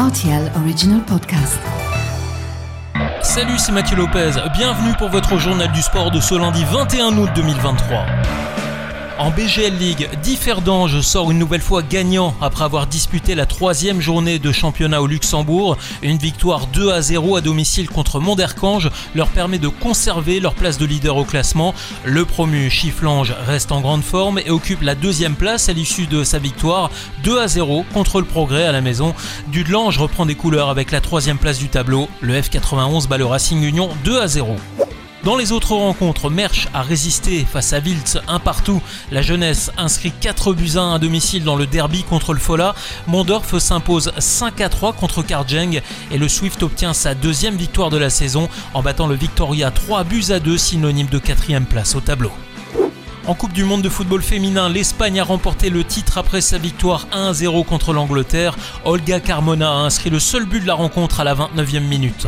RTL Original Podcast. Salut, c'est Mathieu Lopez. Bienvenue pour votre journal du sport de ce lundi 21 août 2023. En BGL League, Differdange sort une nouvelle fois gagnant après avoir disputé la troisième journée de championnat au Luxembourg. Une victoire 2 à 0 à domicile contre Mondercange leur permet de conserver leur place de leader au classement. Le promu Chifflange reste en grande forme et occupe la deuxième place à l'issue de sa victoire 2 à 0 contre le Progrès à la maison. Dudelange reprend des couleurs avec la troisième place du tableau. Le F91 bat le Racing Union 2 à 0. Dans les autres rencontres, Mersch a résisté face à Wiltz un partout. La jeunesse inscrit 4 buts à 1 à domicile dans le derby contre le Fola. Mondorf s'impose 5 à 3 contre Karjeng et le Swift obtient sa deuxième victoire de la saison en battant le Victoria 3 buts à 2, synonyme de quatrième place au tableau. En Coupe du Monde de football féminin, l'Espagne a remporté le titre après sa victoire 1-0 contre l'Angleterre. Olga Carmona a inscrit le seul but de la rencontre à la 29e minute.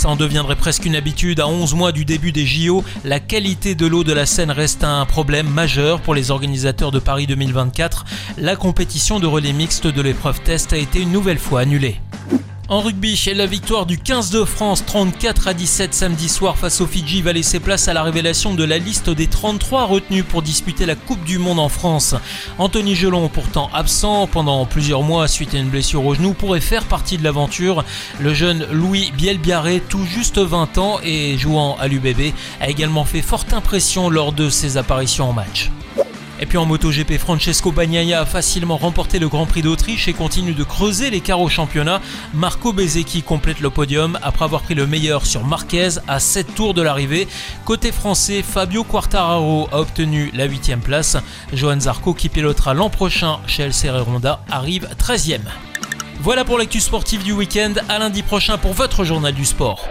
Ça en deviendrait presque une habitude à 11 mois du début des JO. La qualité de l'eau de la Seine reste un problème majeur pour les organisateurs de Paris 2024. La compétition de relais mixte de l'épreuve test a été une nouvelle fois annulée. En rugby, la victoire du 15 de France 34 à 17 samedi soir face aux Fidji va laisser place à la révélation de la liste des 33 retenus pour disputer la Coupe du Monde en France. Anthony Gelon, pourtant absent pendant plusieurs mois suite à une blessure au genou, pourrait faire partie de l'aventure. Le jeune Louis Bielbiaré, tout juste 20 ans et jouant à l'UBB, a également fait forte impression lors de ses apparitions en match. Et puis en MotoGP, Francesco Bagnaia a facilement remporté le Grand Prix d'Autriche et continue de creuser l'écart au championnat. Marco Bezzecchi complète le podium après avoir pris le meilleur sur Marquez à 7 tours de l'arrivée. Côté français, Fabio Quartararo a obtenu la 8 place. Johan Zarco, qui pilotera l'an prochain chez LCR Honda, arrive 13e. Voilà pour l'actu sportive du week-end. À lundi prochain pour votre journal du sport.